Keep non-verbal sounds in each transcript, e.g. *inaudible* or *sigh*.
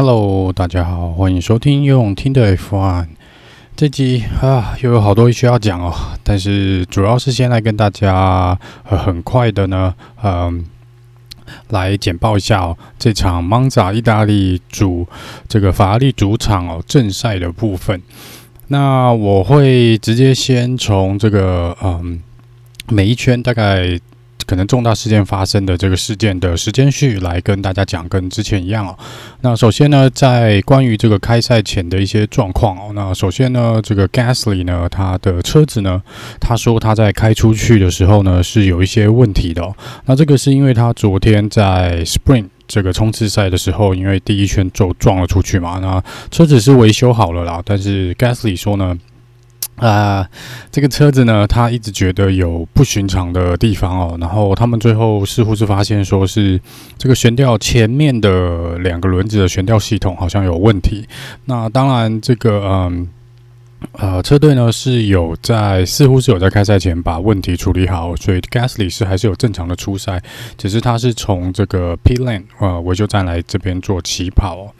Hello，大家好，欢迎收听用听的 F One。这集啊，又有好多需要讲哦，但是主要是先来跟大家呃很快的呢，嗯、来简报一下哦，这场 Monza 意大利主这个法拉利主场哦正赛的部分。那我会直接先从这个嗯，每一圈大概。可能重大事件发生的这个事件的时间序来跟大家讲，跟之前一样哦。那首先呢，在关于这个开赛前的一些状况哦。那首先呢，这个 Gasly 呢，他的车子呢，他说他在开出去的时候呢是有一些问题的。那这个是因为他昨天在 Sprint 这个冲刺赛的时候，因为第一圈就撞了出去嘛。那车子是维修好了啦，但是 Gasly 说呢。啊、这个车子呢，他一直觉得有不寻常的地方哦。然后他们最后似乎是发现，说是这个悬吊前面的两个轮子的悬吊系统好像有问题。那当然，这个嗯呃车队呢是有在，似乎是有在开赛前把问题处理好，所以 Gasly 是还是有正常的出赛，只是他是从这个 P line，呃维修站来这边做起跑。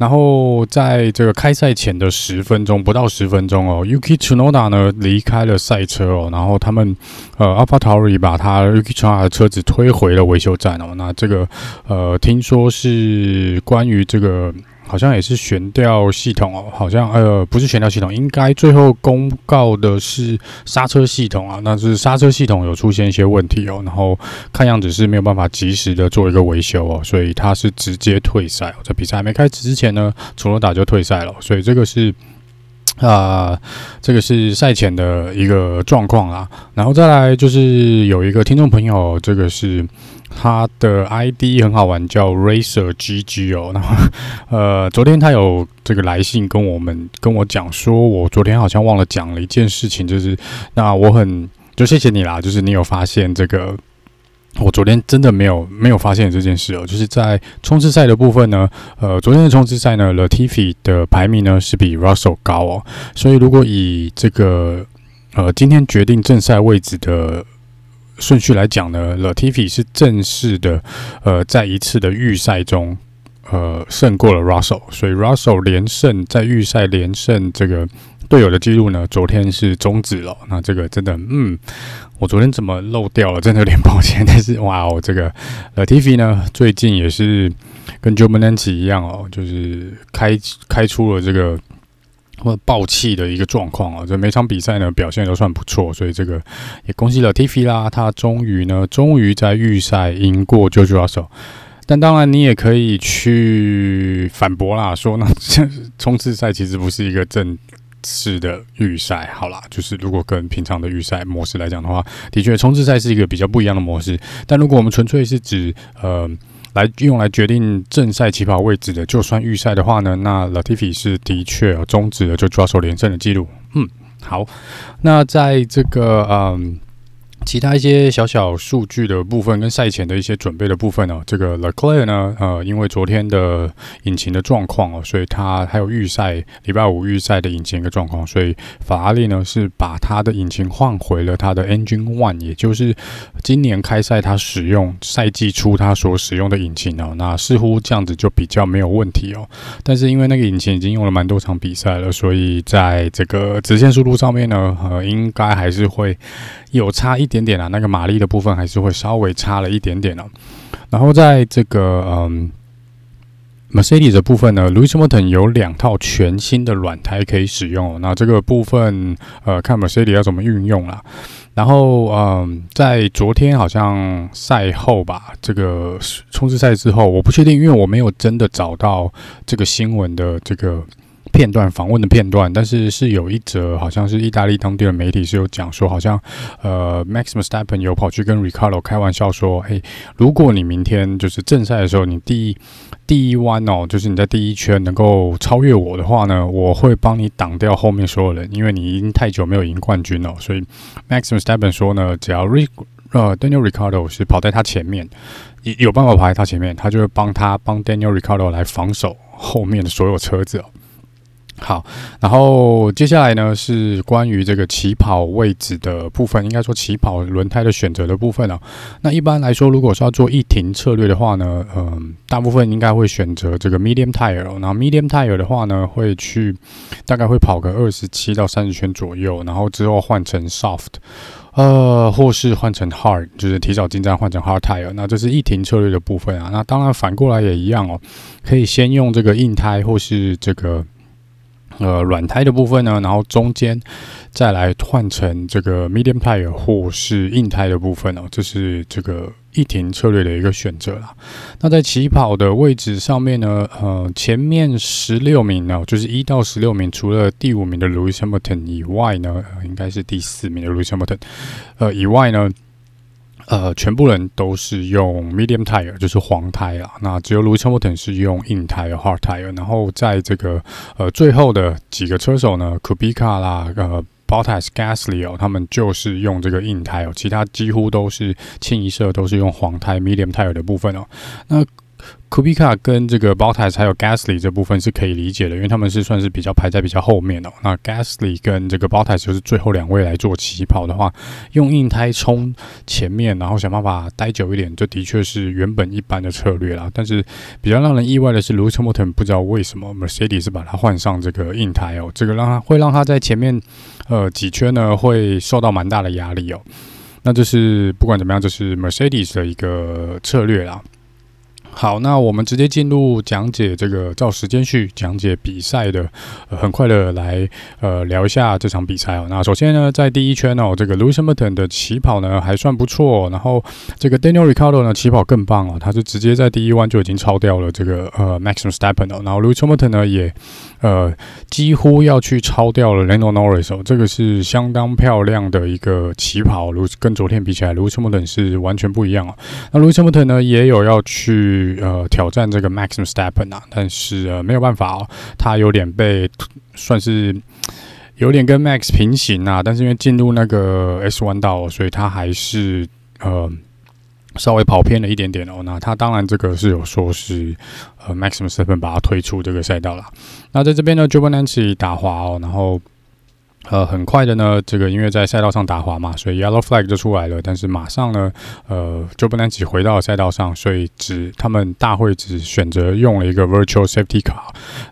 然后在这个开赛前的十分钟，不到十分钟哦，Yuki Tsunoda 呢离开了赛车哦，然后他们呃 a l p a t a r i 把他 Yuki Tsunoda 的车子推回了维修站哦。那这个呃，听说是关于这个。好像也是悬吊系统哦，好像呃不是悬吊系统，应该最后公告的是刹车系统啊，那是刹车系统有出现一些问题哦，然后看样子是没有办法及时的做一个维修哦，所以他是直接退赛哦，在比赛还没开始之前呢，楚诺达就退赛了，所以这个是。啊、这个是赛前的一个状况啊，然后再来就是有一个听众朋友，这个是他的 ID 很好玩，叫 Racer GG 哦，然后呃，昨天他有这个来信跟我们跟我讲说，我昨天好像忘了讲了一件事情，就是那我很就谢谢你啦，就是你有发现这个。我昨天真的没有没有发现这件事哦，就是在冲刺赛的部分呢，呃，昨天的冲刺赛呢，Latifi 的排名呢是比 Russell 高哦，所以如果以这个呃今天决定正赛位置的顺序来讲呢，Latifi 是正式的呃在一次的预赛中呃胜过了 Russell，所以 Russell 连胜在预赛连胜这个。队友的记录呢？昨天是终止了。那这个真的，嗯，我昨天怎么漏掉了？真的有点抱歉。但是，哇哦，这个 Latifi 呢，最近也是跟 Giovinazzi 一样哦，就是开开出了这个或爆气的一个状况啊。这每场比赛呢，表现都算不错，所以这个也恭喜 Latifi 啦，他终于呢，终于在预赛赢过 George Russell。但当然，你也可以去反驳啦，说呢，冲刺赛其实不是一个正。式的，预赛好啦，就是如果跟平常的预赛模式来讲的话，的确冲刺赛是一个比较不一样的模式。但如果我们纯粹是指呃来用来决定正赛起跑位置的，就算预赛的话呢，那 Latifi 是的确终止了就抓手连胜的记录。嗯，好，那在这个嗯。其他一些小小数据的部分跟赛前的一些准备的部分呢，这个 l e c l e r 呢，呃，因为昨天的引擎的状况哦，所以他还有预赛礼拜五预赛的引擎一个状况，所以法拉利呢是把他的引擎换回了他的 Engine One，也就是今年开赛他使用赛季初他所使用的引擎哦，那似乎这样子就比较没有问题哦。但是因为那个引擎已经用了蛮多场比赛了，所以在这个直线速度上面呢，呃，应该还是会有差一点点啊，那个马力的部分还是会稍微差了一点点哦。然后在这个嗯，Mercedes 的部分呢，Lewis Hamilton 有两套全新的软胎可以使用。那这个部分呃，看 Mercedes 要怎么运用啦。然后嗯，在昨天好像赛后吧，这个冲刺赛之后，我不确定，因为我没有真的找到这个新闻的这个。片段访问的片段，但是是有一则，好像是意大利当地的媒体是有讲说，好像呃，Max Verstappen 有跑去跟 Ricardo 开玩笑说，嘿，如果你明天就是正赛的时候，你第一第一弯哦，就是你在第一圈能够超越我的话呢，我会帮你挡掉后面所有人，因为你已经太久没有赢冠军了。所以 Max Verstappen 说呢，只要 Ric 呃 Daniel Ricardo 是跑在他前面，有有办法跑在他前面，他就会帮他帮 Daniel Ricardo 来防守后面的所有车子。好，然后接下来呢是关于这个起跑位置的部分，应该说起跑轮胎的选择的部分啊。那一般来说，如果是要做一停策略的话呢，嗯，大部分应该会选择这个 medium tire。然后 medium tire 的话呢，会去大概会跑个二十七到三十圈左右，然后之后换成 soft，呃，或是换成 hard，就是提早进站换成 hard tire。那这是一停策略的部分啊。那当然反过来也一样哦，可以先用这个硬胎或是这个。呃，软胎的部分呢，然后中间再来换成这个 medium tire 或是硬胎的部分哦，这是这个一停策略的一个选择啦。那在起跑的位置上面呢，呃，前面十六名呢，就是一到十六名，除了第五名的 Lewis Hamilton 以外呢，应该是第四名的 Lewis Hamilton，呃，以外呢。呃，全部人都是用 medium tire，就是黄胎啊。那只有 Lewis Hamilton 是用硬胎 hard tire。然后在这个呃最后的几个车手呢，Kubica 啦，呃，Bottas、Gasly 哦，他们就是用这个硬胎哦。其他几乎都是清一色都是用黄胎 medium tire 的部分哦。那库比卡跟这个 Bottas 还有 Gasly 这部分是可以理解的，因为他们是算是比较排在比较后面的。那 Gasly 跟这个 Bottas 就是最后两位来做起跑的话，用硬胎冲前面，然后想办法待久一点，这的确是原本一般的策略啦。但是比较让人意外的是，Lewis Hamilton 不知道为什么 Mercedes 把它换上这个硬胎哦，这个让他会让他在前面呃几圈呢会受到蛮大的压力哦。那这是不管怎么样，这是 Mercedes 的一个策略啦。好，那我们直接进入讲解这个照时间序讲解比赛的，呃，很快的来呃聊一下这场比赛哦。那首先呢，在第一圈哦，这个 Louis Hamilton 的起跑呢还算不错，然后这个 Daniel Ricciardo 呢起跑更棒哦，他是直接在第一弯就已经超掉了这个呃 Max Verstappen 哦，然后 Lewis Hamilton 呢也呃几乎要去超掉了 Lando Norris 哦，这个是相当漂亮的一个起跑，如跟昨天比起来，Lewis Hamilton 是完全不一样哦。那 Lewis Hamilton 呢也有要去。呃，挑战这个 Max Verstappen 啊，但是呃没有办法哦，他有点被算是有点跟 Max 平行啊，但是因为进入那个 S 弯道，所以他还是呃稍微跑偏了一点点哦。那他当然这个是有说是呃，Maximum Seven 把它推出这个赛道了。那在这边呢，Giovinazzi 打滑哦，然后。呃，很快的呢，这个因为在赛道上打滑嘛，所以 yellow flag 就出来了。但是马上呢，呃，就不能只回到赛道上，所以只他们大会只选择用了一个 virtual safety car，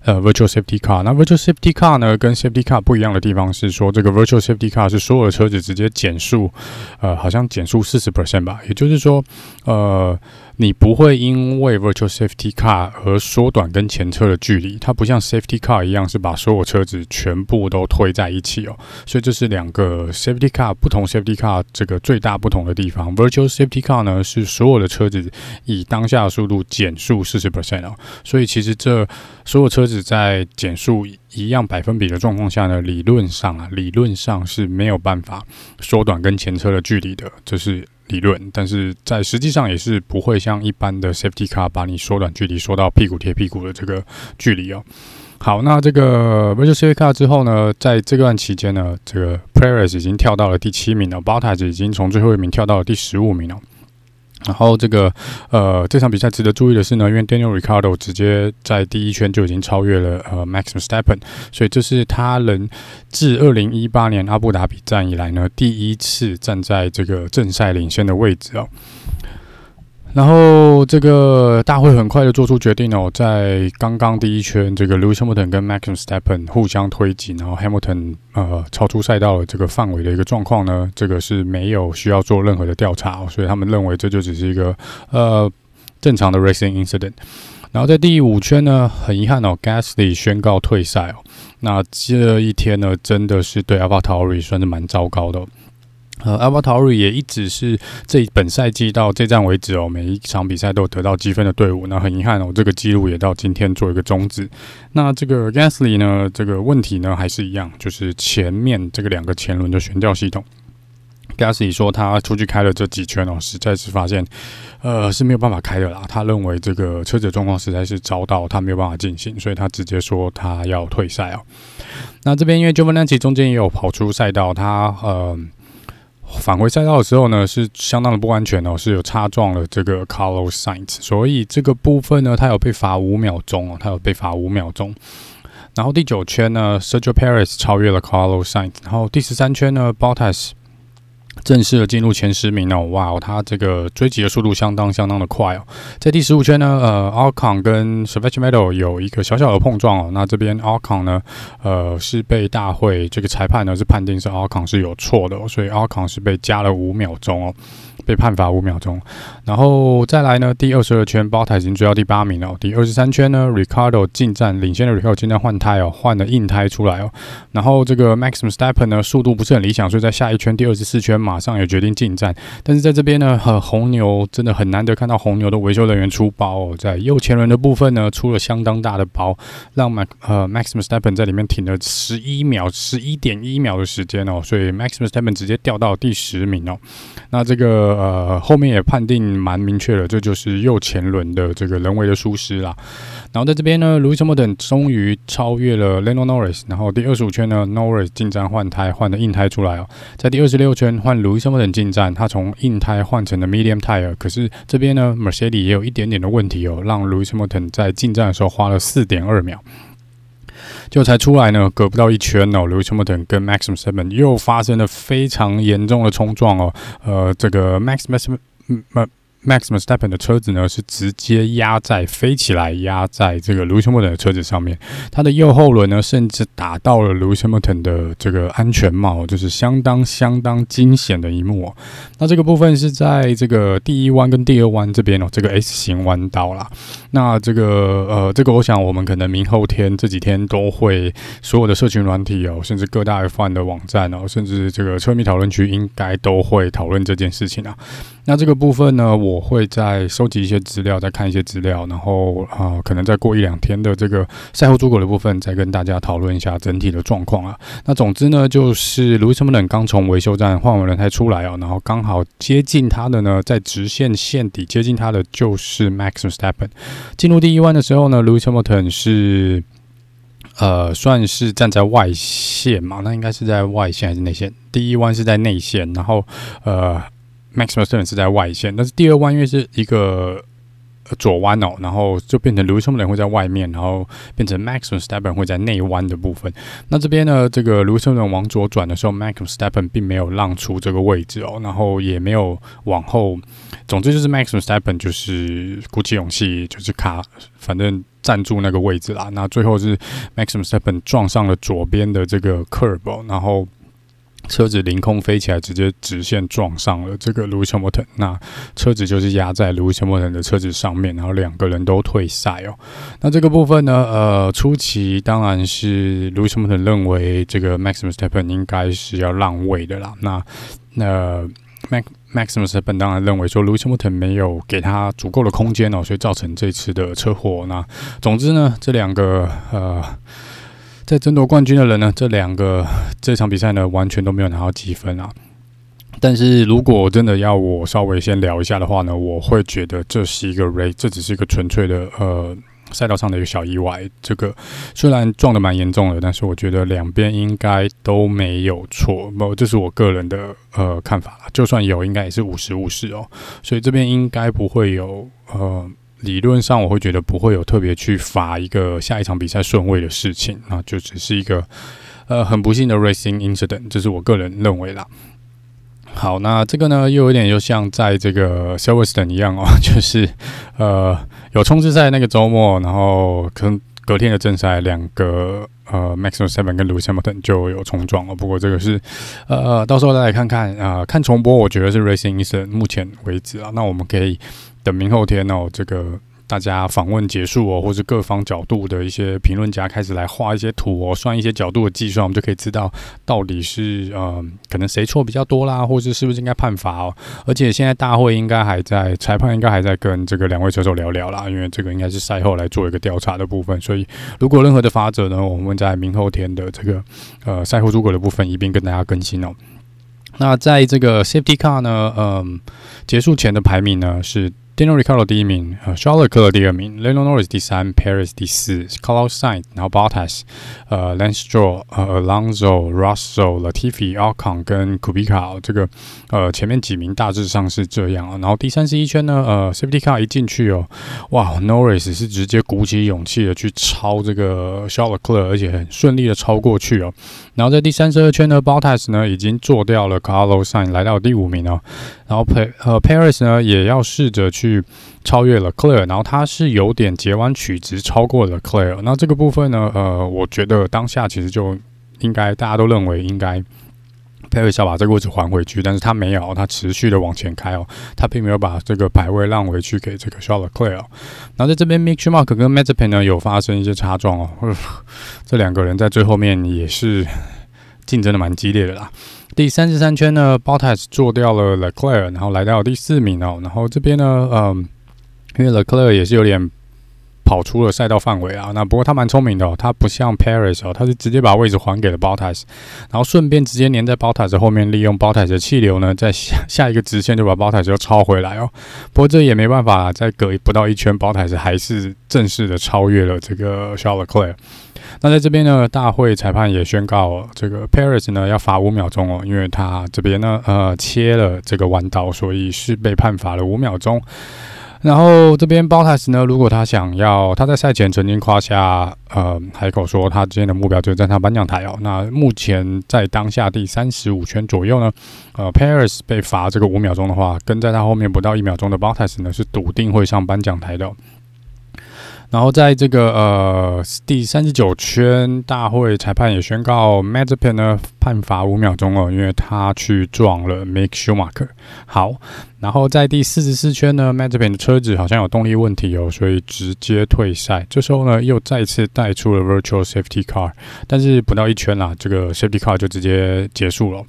呃，virtual safety car。那 virtual safety car 呢，跟 safety car 不一样的地方是说，这个 virtual safety car 是所有的车子直接减速，呃，好像减速四十 percent 吧，也就是说，呃。你不会因为 virtual safety car 而缩短跟前车的距离，它不像 safety car 一样是把所有车子全部都推在一起哦，所以这是两个 safety car 不同 safety car 这个最大不同的地方。virtual safety car 呢是所有的车子以当下的速度减速四十 percent 哦，所以其实这所有车子在减速一样百分比的状况下呢，理论上啊，理论上是没有办法缩短跟前车的距离的，这是。理论，但是在实际上也是不会像一般的 safety car 把你缩短距离缩到屁股贴屁股的这个距离哦。好，那这个 virtual safety car 之后呢，在这段期间呢，这个 Perez 已经跳到了第七名了，Bottas 已经从最后一名跳到了第十五名了。然后这个呃，这场比赛值得注意的是呢，因为 Daniel Ricardo 直接在第一圈就已经超越了呃 Max Verstappen，所以这是他能自二零一八年阿布达比站以来呢，第一次站在这个正赛领先的位置哦。然后这个大会很快的做出决定哦，在刚刚第一圈，这个 Lewis Hamilton 跟 Max Verstappen 互相推挤，然后 Hamilton 呃超出赛道的这个范围的一个状况呢，这个是没有需要做任何的调查哦，所以他们认为这就只是一个呃正常的 racing incident。然后在第五圈呢，很遗憾哦，Gasly 宣告退赛哦，那这一天呢，真的是对 Avatari 算是蛮糟糕的。呃，AlphaTauri 也一直是这本赛季到这站为止哦，每一场比赛都得到积分的队伍。那很遗憾哦，这个记录也到今天做一个终止。那这个 Gasly 呢，这个问题呢还是一样，就是前面这个两个前轮的悬吊系统。Gasly 说他出去开了这几圈哦，实在是发现，呃是没有办法开的啦。他认为这个车子状况实在是糟到他没有办法进行，所以他直接说他要退赛哦。那这边因为 Giovinazzi 中间也有跑出赛道，他呃。返回赛道的时候呢，是相当的不安全哦，是有擦撞了这个 Carlos Sainz，所以这个部分呢，他有被罚五秒钟哦，他有被罚五秒钟。然后第九圈呢，Sergio Perez 超越了 Carlos Sainz，然后第十三圈呢，Bottas。正式的进入前十名哦，哇，他这个追击的速度相当相当的快哦。在第十五圈呢，呃，Ocon 跟 Savage Metal 有一个小小的碰撞哦。那这边 Ocon 呢，呃，是被大会这个裁判呢是判定是 Ocon 是有错的哦，所以 Ocon 是被加了五秒钟哦。被判罚五秒钟，然后再来呢，第二十二圈，包台已经追到第八名了。第二十三圈呢，Ricardo 进站领先的 Ricardo 进站换胎哦，换了硬胎出来哦。然后这个 Maxim Stepan 呢，速度不是很理想，所以在下一圈第二十四圈马上也决定进站。但是在这边呢，呃，红牛真的很难得看到红牛的维修人员出包哦，在右前轮的部分呢，出了相当大的包，让 Max 呃 Maxim Stepan 在里面停了十一秒，十一点一秒的时间哦，所以 Maxim Stepan 直接掉到第十名哦。那这个。呃，后面也判定蛮明确的，这就是右前轮的这个人为的疏失啦。然后在这边呢路易斯·莫顿终于超越了 Lando Norris。然后第二十五圈呢，Norris 进站换胎，换了硬胎出来哦。在第二十六圈换路易斯·莫顿进站，他从硬胎换成了 Medium Tire。可是这边呢，Mercedes 也有一点点的问题哦，让路易斯·莫顿在进站的时候花了四点二秒。就才出来呢，隔不到一圈哦，Lewis Hamilton 跟 Maxim Seven 又发生了非常严重的冲撞哦，呃，这个 Max m a x，Max Verstappen 的车子呢是直接压在飞起来，压在这个 Lewis Hamilton 的车子上面。它的右后轮呢，甚至打到了 Lewis Hamilton 的这个安全帽，就是相当相当惊险的一幕。那这个部分是在这个第一弯跟第二弯这边哦，这个 S 型弯道啦。那这个呃，这个我想我们可能明后天这几天都会所有的社群软体哦，甚至各大 F1 的网站哦，甚至这个车迷讨论区应该都会讨论这件事情啊。那这个部分呢，我会再收集一些资料，再看一些资料，然后啊、可能再过一两天的这个赛后诸葛的部分，再跟大家讨论一下整体的状况啊。那总之呢，就是 Lewis Hamilton 刚从维修站换完轮胎出来哦，然后刚好接近他的呢，在直线线底接近他的就是 Max Verstappen。进入第一弯的时候呢，Lewis Hamilton 是呃算是站在外线嘛，那应该是在外线还是内线？第一弯是在内线，然后呃。Max Verstappen 是在外线，但是第二弯因为是一个左弯哦，然后就变成 Lewis Hamilton 会在外面，然后变成 Max Verstappen 会在内弯的部分。那这边呢，这个 Lewis Hamilton 往左转的时候，Max Verstappen 并没有让出这个位置哦，然后也没有往后。总之就是 Max Verstappen 就是鼓起勇气，就是卡，反正站住那个位置啦。那最后是 Max Verstappen 撞上了左边的这个 curb 哦，然后。车子凌空飞起来，直接直线撞上了这个 Lewis Hamilton。那车子就是压在 Lewis Hamilton 的车子上面，然后两个人都退赛哦。那这个部分呢，呃，初期当然是 Lewis Hamilton 认为这个 Max Verstappen 应该是要让位的啦。那那 Max Max Verstappen 当然认为说 Lewis Hamilton 没有给他足够的空间哦，所以造成这次的车祸。那总之呢，这两个呃。在争夺冠军的人呢，这两个这场比赛呢，完全都没有拿到积分啊。但是如果真的要我稍微先聊一下的话呢，我会觉得这是一个 race，这只是一个纯粹的呃赛道上的一个小意外。这个虽然撞得蛮严重的，但是我觉得两边应该都没有错。不，这是我个人的呃看法啦。就算有，应该也是五十五十哦。所以这边应该不会有呃。理论上，我会觉得不会有特别去罚一个下一场比赛顺位的事情，那就只是一个呃很不幸的 racing incident，这是我个人认为啦。好，那这个呢又有点就像在这个 Silverstone 一样哦，*laughs* 就是呃有冲刺赛那个周末，然后可能隔天的正赛两个呃 Max Verstappen 跟 Lewis Hamilton 就有冲撞了。不过这个是呃到时候再来看看啊、看重播，我觉得是 racing incident，目前为止啊，那我们可以。等明后天哦，这个大家访问结束哦，或是各方角度的一些评论家开始来画一些图哦，算一些角度的计算，我们就可以知道到底是呃，可能谁错比较多啦，或是是不是应该判罚哦。而且现在大会应该还在，裁判应该还在跟这个两位车手聊聊啦，因为这个应该是赛后来做一个调查的部分。所以如果任何的法则呢，我们在明后天的这个呃赛后诸葛的部分一并跟大家更新哦。那在这个 Safety Car 呢，嗯、结束前的排名呢是。Daniel Ricciardo 第一名，呃，Charles Leclerc 第二名，Lando Norris 第三，Perez 第四，Carlos Sainz，然后 Bottas，呃，Lance Stroll，呃，Alonso，Russell、Latifi、Ocon 跟 Kubica，这个呃前面几名大致上是这样啊。然后第三十一圈呢，呃，Safety Car 一进去哦，哇，Norris 是直接鼓起勇气的去超这个 Charles Leclerc，而且很顺利的超过去哦。然后在第三十二圈呢，Bottas 呢已经做掉了 Carlos Sainz，来到第五名哦。然后 P 呃 Perez 呢也要试着去。去超越了 Clear，然后他是有点截弯曲直超过了 Clear。那这个部分呢，呃，我觉得当下其实就应该大家都认为应该 Perez 要把这个位置还回去，但是他没有，他持续的往前开哦，他并没有把这个排位让回去给这个 Charles Leclerc。然后在这边 Mitch Mark 跟 m a t e p e n 呢有发生一些擦撞哦，这两个人在最后面也是竞争的蛮激烈的啦。第三十三圈呢，Bottas 做掉了 Leclerc，然后来到第四名哦。然后这边呢，嗯，因为 Leclerc 也是有点跑出了赛道范围啊。那不过他蛮聪明的哦，他不像 Perez 哦，他是直接把位置还给了 Bottas，然后顺便直接黏在 Bottas 后面，利用 Bottas 的气流呢，在下下一个直线就把 Bottas 又超回来哦。不过这也没办法，再隔不到一圈，Bottas 还是正式的超越了这个 Charles Leclerc。那在这边呢，大会裁判也宣告这个 Paris 呢要罚五秒钟哦，因为他这边呢呃切了这个弯道，所以是被判罚了五秒钟。然后这边 Bottas 呢，如果他想要，他在赛前曾经夸下呃海口说他今天的目标就是站上颁奖台哦。那目前在当下第三十五圈左右呢，呃，Paris 被罚这个五秒钟的话，跟在他后面不到一秒钟的 Bottas 呢是笃定会上颁奖台的。然后在这个呃第三十九圈，大会裁判也宣告 m a d i p e n 呢判罚五秒钟哦，因为他去撞了 Make Schumacher。好，然后在第四十四圈呢，Mazepin 的车子好像有动力问题哦，所以直接退赛。这时候呢，又再次带出了 Virtual Safety Car，但是不到一圈啦，这个 Safety Car 就直接结束了。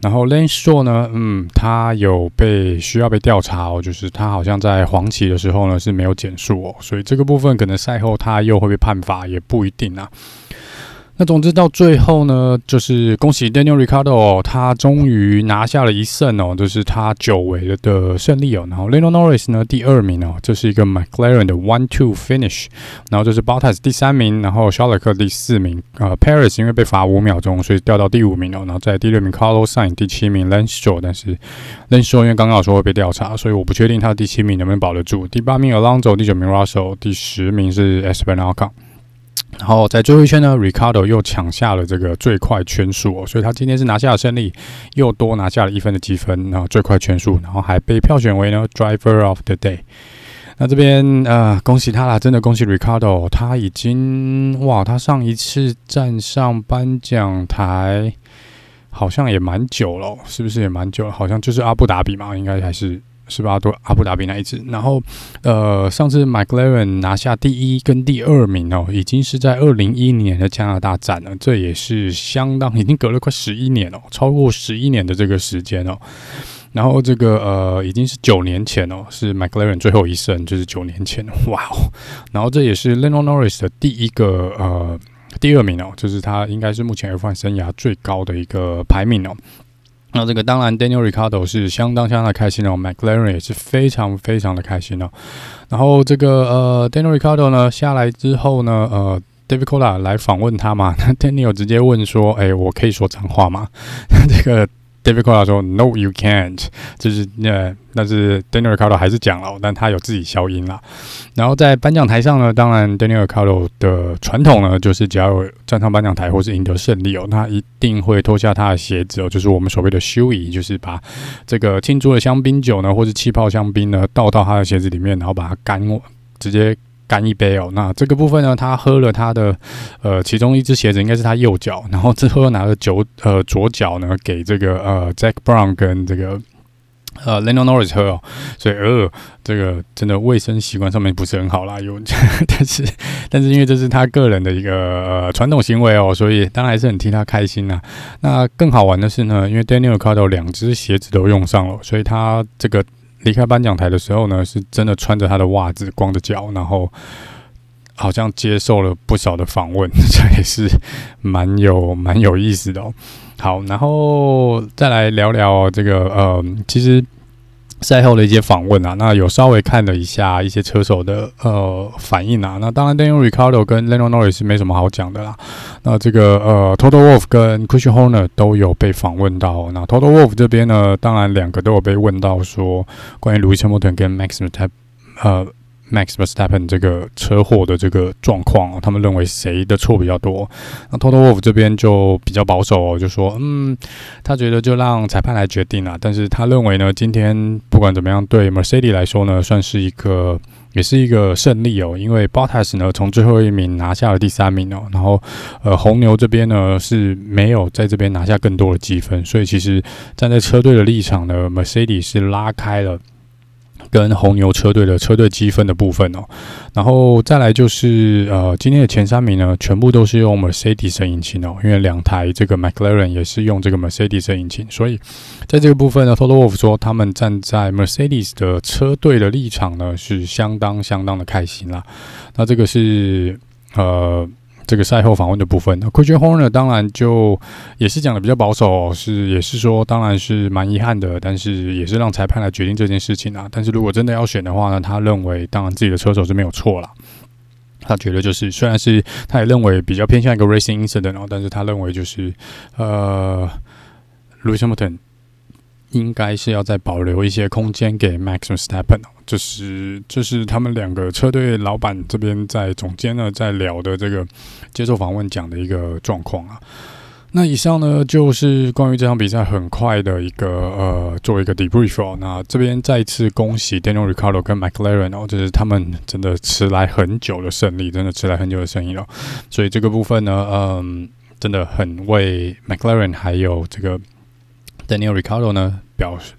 然后 Lane Stroll 呢，嗯，他有被需要被调查哦，就是他好像在黄旗的时候呢是没有减速哦，所以这个部分可能赛后他又会被判罚，也不一定啊。那总之到最后呢，就是恭喜 Daniel Ricardo，、他终于拿下了一胜哦，就是他久违了的胜利哦。然后 l e n o Norris 呢第二名哦，这是一个 McLaren 的 One Two Finish。然后这是 Bottas 第三名，然后 s h a e 第四名，呃，Paris 因为被罚五秒钟，所以掉到第五名哦。然后在第六名 Carlos Sainz，第七名 Lance s t r o 但是 Lance s t r o 因为刚刚说会被调查，所以我不确定他第七名能不能保得住。第八名 Alonso，第九名 Russell，第十名是 e s p e n a l c o n 然后在最后一圈呢，Ricardo 又抢下了这个最快圈数哦，所以他今天是拿下了胜利，又多拿下了一分的积分，然后最快圈数，然后还被票选为呢 Driver of the Day。那这边呃，恭喜他啦，真的恭喜 Ricardo，他已经哇，他上一次站上颁奖台好像也蛮久了，是不是也蛮久了？好像就是阿布达比嘛，应该还是。是吧？都阿布达比那一次，然后呃，上次 McLaren 拿下第一跟第二名哦，已经是在二零一一年的加拿大站了，这也是相当已经隔了快十一年了，超过十一年的这个时间哦。然后这个呃，已经是九年前哦，是 McLaren 最后一胜，就是九年前，哇哦。然后这也是 Lando Norris 的第一个呃第二名哦，就是他应该是目前 F1 生涯最高的一个排名哦。那这个当然，Daniel Ricardo 是相当相当的开心哦，McLaren 也是非常非常的开心哦。然后这个呃，Daniel Ricardo 呢下来之后呢，呃，David Cola 来访问他嘛，那 Daniel 直接问说：“哎、我可以说脏话吗？” *laughs* 这个。David Coulthard 说：“No, you can't。”就是呃，但是 Daniel Carlo 还是讲了，但他有自己消音了。然后在颁奖台上呢，当然 Daniel Carlo 的传统呢，就是只要站上颁奖台或是赢得胜利哦，那一定会脱下他的鞋子哦，就是我们所谓的休仪，就是把这个庆祝的香槟酒呢，或是气泡香槟呢，倒到他的鞋子里面，然后把它干，直接。干一杯哦，那这个部分呢，他喝了他的呃其中一只鞋子应该是他右脚，然后之后又拿了酒呃左脚呢给这个呃 Jack Brown 跟这个呃 Lando Norris 喝哦，所以呃这个真的卫生习惯上面不是很好啦，有 *laughs* 但是但是因为这是他个人的一个呃传统行为哦，所以当然还是很替他开心呐。那更好玩的是呢，因为 Daniel Cardo 两只鞋子都用上了，所以他这个。离开颁奖台的时候呢，是真的穿着他的袜子，光着脚，然后好像接受了不少的访问，*laughs* 这也是蛮有蛮有意思的哦。好，然后再来聊聊这个呃，其实赛后的一些访问啊，那有稍微看了一下一些车手的呃反应啊。那当然，Daniel Ricciardo 跟 Lando Norris 没什么好讲的啦。那这个呃，Toto Wolff 跟 Cushioner 都有被访问到。那 Toto Wolff 这边呢，当然两个都有被问到说关于 Lewis Hamilton 跟 Max i m t a p 呃。Max Verstappen 这个车祸的这个状况，他们认为谁的错比较多？那 Toto Wolff 这边就比较保守哦，就说嗯，他觉得就让裁判来决定了。但是他认为呢，今天不管怎么样，对 Mercedes 来说呢，算是一个也是一个胜利哦，因为 Bottas 呢从最后一名拿下了第三名哦，然后呃红牛这边呢是没有在这边拿下更多的积分，所以其实站在车队的立场呢，Mercedes 是拉开了。跟红牛车队的车队积分的部分哦，然后再来就是呃，今天的前三名呢，全部都是用 Mercedes 引擎哦，因为两台这个 McLaren 也是用这个 Mercedes 引擎，所以在这个部分呢，Toto Wolff 说他们站在 Mercedes 的车队的立场呢，是相当相当的开心啦。那这个是呃。这个赛后访问的部分，那 Christian Horner 当然就也是讲的比较保守，是也是说，当然是蛮遗憾的，但是也是让裁判来决定这件事情啊。但是如果真的要选的话呢，他认为当然自己的车手是没有错啦。他觉得就是虽然是他也认为比较偏向一个 racing incident 哦，但是他认为就是呃，Lewis Hamilton。应该是要再保留一些空间给 Max Verstappen 哦，这是这是他们两个车队老板这边在总监呢在聊的这个接受访问讲的一个状况啊。那以上呢就是关于这场比赛很快的一个呃做一个 debrief 哦。那这边再次恭喜 Daniel Ricciardo 跟 McLaren 哦，就是他们真的迟来很久的胜利，真的迟来很久的胜利了。所以这个部分呢，嗯，真的很为 McLaren 还有这个。Daniel Ricardo 呢表示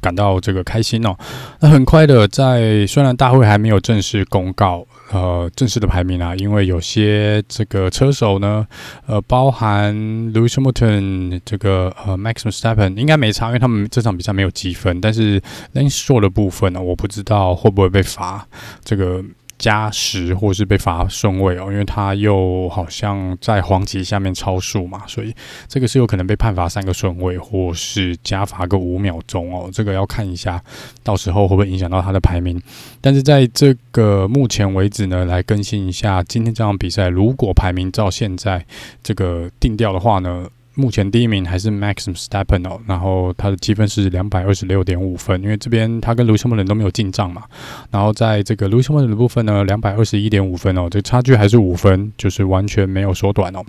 感到这个开心哦。那很快的，在虽然大会还没有正式公告呃正式的排名啊，因为有些这个车手呢，呃，包含 Lewis Hamilton 这个呃 Max Verstappen 应该没差，因为他们这场比赛没有积分。但是 Lance Stroll 的部分呢，我不知道会不会被罚这个。加时或是被罚顺位哦，因为他又好像在黄旗下面超速嘛，所以这个是有可能被判罚三个顺位，或是加罚个五秒钟哦。这个要看一下，到时候会不会影响到他的排名。但是在这个目前为止呢，来更新一下今天这场比赛，如果排名照现在这个定调的话呢？目前第一名还是 Max Verstappen 哦，然后他的积分是两百二十六点五分，因为这边他跟 Lewis Hamilton 都没有进账嘛。然后在这个 Lewis Hamilton 的部分呢，两百二十一点五分哦，这差距还是五分，就是完全没有缩短哦。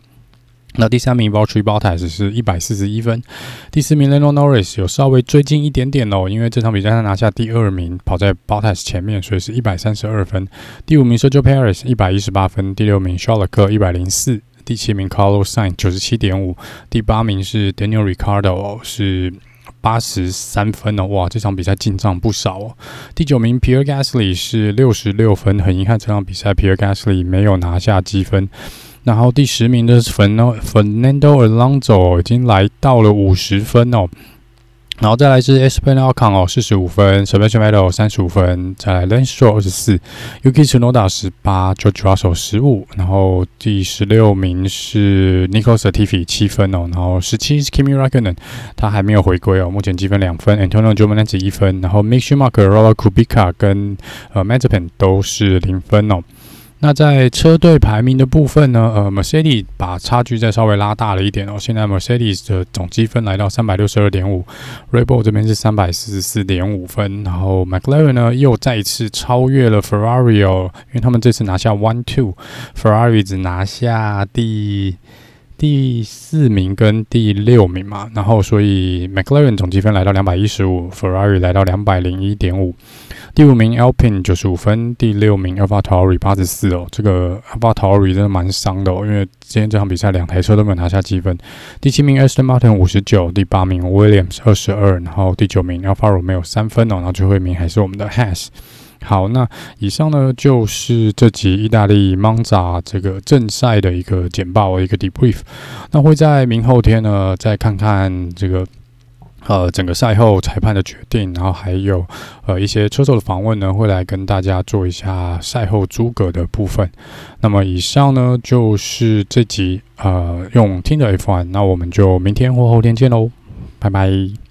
那第三名 Valtteri Bottas 是一百四十一分，第四名 Lando Norris 有稍微追进一点点哦，因为这场比赛他拿下第二名，跑在 Bottas 前面，所以是一百三十二分。第五名 Sergio Perez 一百一十八分，第六名 Charles Leclerc 一百零四。第七名 Carlos Sainz 九十七点五，第八名是 Daniel Ricardo，是八十三分哦，哇，这场比赛进账不少哦。第九名 Pierre Gasly 是六十六分，很遗憾这场比赛 Pierre Gasly 没有拿下积分。然后第十名的是 Fernando Alonso 已经来到了五十分哦。然后再来是 Esteban Ocon 哦，四十五分，Sebastian Vettel 三十五分，再来 Lance Stroll 二十四，Yuki Tsunoda 十八，George Russell 十五，然后第十六名是 Nicholas Latifi 七分哦，然后十七是 Kimi Raikkonen，他还没有回归哦，目前积分两分，Antonio Giovinazzi 一分，然后 Mick Schumacher、Roland Kubica 跟呃 Mazepin 都是零分哦。那在车队排名的部分呢，呃，Mercedes 把差距再稍微拉大了一点哦。现在 Mercedes 的总积分来到三百六十二点五 r e b o l 这边是三百四十四点五分，然后 McLaren 呢又再一次超越了 Ferrari 哦，因为他们这次拿下 One Two，Ferrari 只拿下第第四名跟第六名嘛，然后所以 McLaren 总积分来到两百一十五，Ferrari 来到两百零一点五。第五名 Alpine 九十五分，第六名 AlphaTauri 八十四哦，这个 AlphaTauri 真的蛮伤的哦，因为今天这场比赛两台车都没有拿下积分。第七名 Aston Martin 五十九，第八名 Williams 二十二，然后第九名 Alfaro 没有三分哦，然后最后一名还是我们的 Haas。好，那以上呢就是这集意大利 Monza 这个正赛的一个简报，一个 debrief。那会在明后天呢再看看这个。呃，整个赛后裁判的决定，然后还有呃一些车手的访问呢，会来跟大家做一下赛后诸葛的部分。那么以上呢就是这集呃用听的 F1，那我们就明天或后天见喽，拜拜。